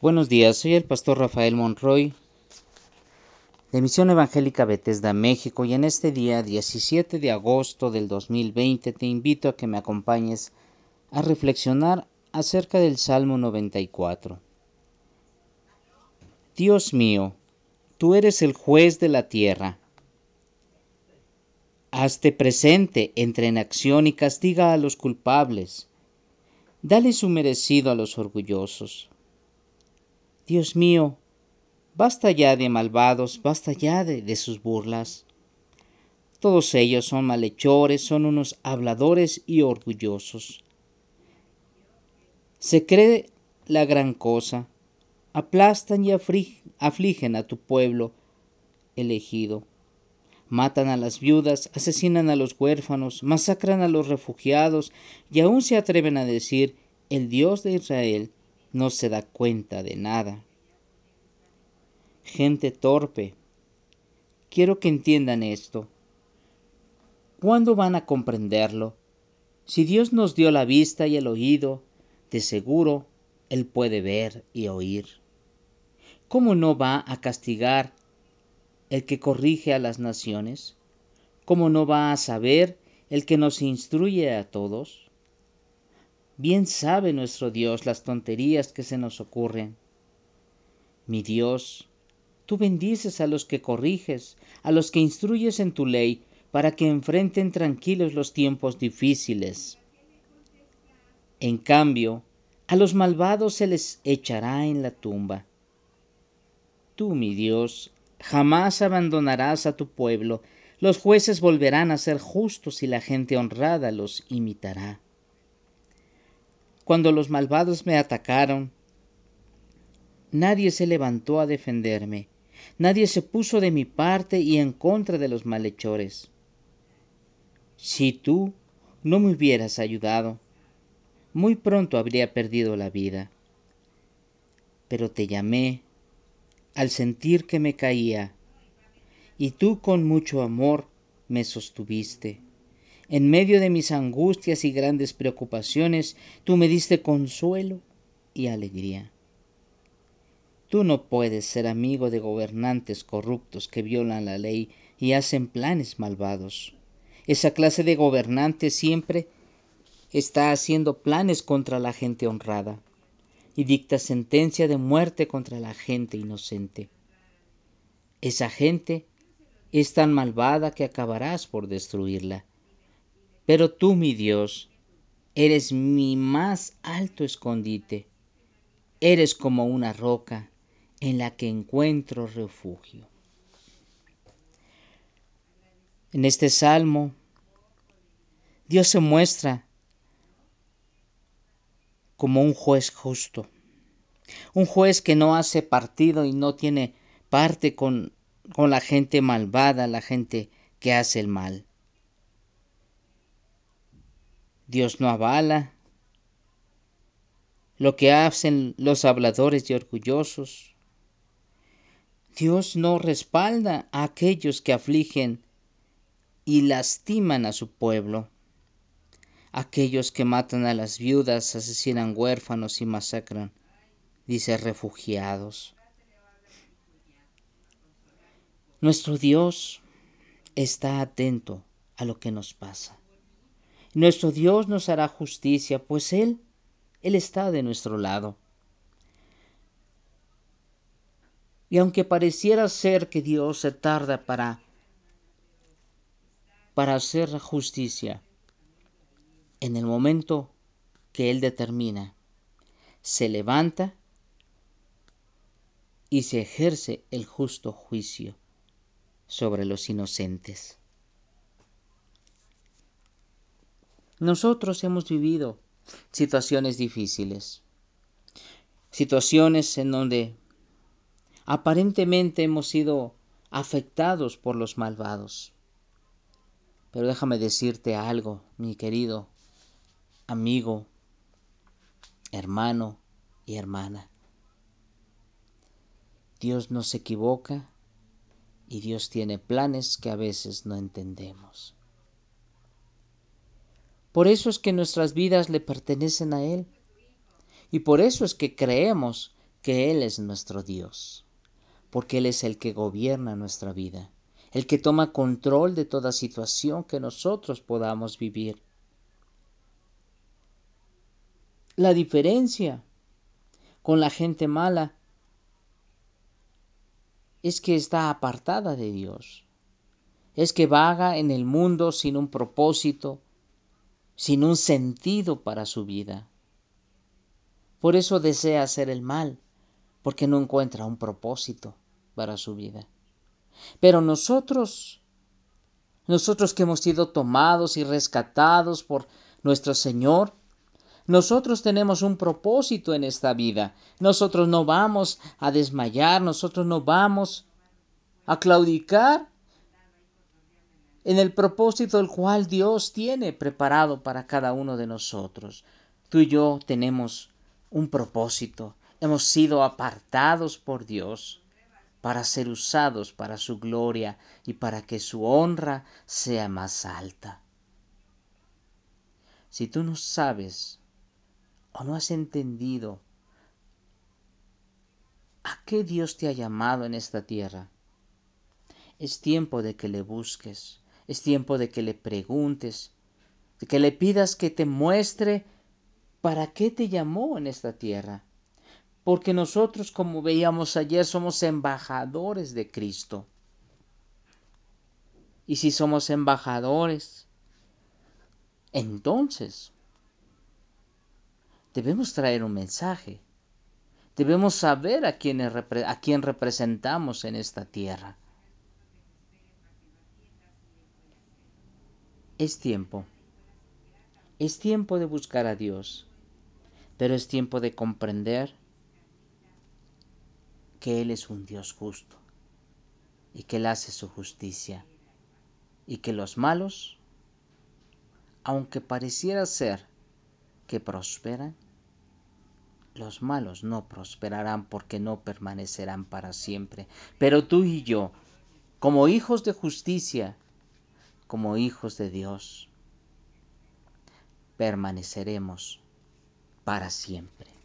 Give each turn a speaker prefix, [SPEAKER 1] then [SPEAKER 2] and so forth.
[SPEAKER 1] Buenos días, soy el pastor Rafael Monroy de Misión Evangélica Bethesda, México, y en este día 17 de agosto del 2020 te invito a que me acompañes a reflexionar acerca del Salmo 94. Dios mío, tú eres el juez de la tierra. Hazte presente, entre en acción y castiga a los culpables. Dale su merecido a los orgullosos Dios mío, basta ya de malvados, basta ya de, sus burlas. Todos ellos son malhechores, son unos habladores y orgullosos. Se cree la gran cosa, aplastan y afligen a tu pueblo elegido. Matan a las viudas, asesinan a los huérfanos, masacran a los refugiados y aún se atreven a decir, el Dios de Israel no se da cuenta de nada. Gente torpe, quiero que entiendan esto. ¿Cuándo van a comprenderlo? Si Dios nos dio la vista y el oído, de seguro Él puede ver y oír. ¿Cómo no va a castigar el que corrige a las naciones? ¿Cómo no va a saber el que nos instruye a todos? Bien sabe nuestro Dios las tonterías que se nos ocurren. Mi Dios, tú bendices a los que corriges, a los que instruyes en tu ley, para que enfrenten tranquilos los tiempos difíciles. En cambio, a los malvados se les echará en la tumba. Tú, mi Dios, jamás abandonarás a tu pueblo, los jueces volverán a ser justos y la gente honrada los imitará cuando los malvados me atacaron. Nadie se levantó a defenderme, nadie se puso de mi parte y en contra de los malhechores. Si tú no me hubieras ayudado, muy pronto habría perdido la vida. Pero te llamé al sentir que me caía, y tú con mucho amor me sostuviste. En medio de mis angustias y grandes preocupaciones, tú me diste consuelo y alegría. Tú no puedes ser amigo de gobernantes corruptos que violan la ley y hacen planes malvados. Esa clase de gobernante siempre está haciendo planes contra la gente honrada y dicta sentencia de muerte contra la gente inocente. Esa gente es tan malvada que acabarás por destruirla. Pero tú, mi Dios, eres mi más alto escondite. Eres como una roca en la que encuentro refugio. En este salmo, Dios se muestra como un juez justo, un juez que no hace partido y no tiene parte con, con la gente malvada, la gente que hace el mal. Dios no avala lo que hacen los habladores y orgullosos. Dios no respalda a aquellos que afligen y lastiman a su pueblo, aquellos que matan a las viudas, asesinan huérfanos y masacran, dice refugiados. Nuestro Dios está atento a lo que nos pasa. Nuestro Dios nos hará justicia, pues Él, Él está de nuestro lado. Y aunque pareciera ser que Dios se tarda para, para hacer justicia, en el momento que Él determina, se levanta y se ejerce el justo juicio sobre los inocentes. Nosotros hemos vivido situaciones difíciles, situaciones en donde aparentemente hemos sido afectados por los malvados. Pero déjame decirte algo, mi querido amigo, hermano y hermana. Dios no se equivoca y Dios tiene planes que a veces no entendemos. Por eso es que nuestras vidas le pertenecen a Él. Y por eso es que creemos que Él es nuestro Dios, porque Él es el que gobierna nuestra vida, el que toma control de toda situación que nosotros podamos vivir. La diferencia con la gente mala es que está apartada de Dios, es que vaga en el mundo sin un propósito, sin un sentido para su vida. Por eso desea hacer el mal, porque no encuentra un propósito para su vida. Pero nosotros, nosotros que hemos sido tomados y rescatados por nuestro Señor, nosotros tenemos un propósito en esta vida. Nosotros no vamos a desmayar, nosotros no vamos a claudicar en el propósito el cual Dios tiene preparado para cada uno de nosotros. Tú y yo tenemos un propósito. Hemos sido apartados por Dios para ser usados para su gloria y para que su honra sea más alta. Si tú no sabes o no has entendido a qué Dios te ha llamado en esta tierra, es tiempo de que le busques, es tiempo de que le preguntes, de que le pidas que te muestre para qué te llamó en esta tierra. Porque nosotros, como veíamos ayer, somos embajadores de Cristo. Y si somos embajadores, entonces debemos traer un mensaje. Debemos saber a quién, a quién representamos en esta tierra. Es tiempo. Es tiempo de buscar a Dios. Pero es tiempo de comprender que Él es un Dios justo y que Él hace su justicia y que los malos, aunque pareciera ser que prosperan, los malos no prosperarán porque no permanecerán para siempre. Pero tú y yo, como hijos de justicia, como hijos de Dios, permaneceremos para siempre.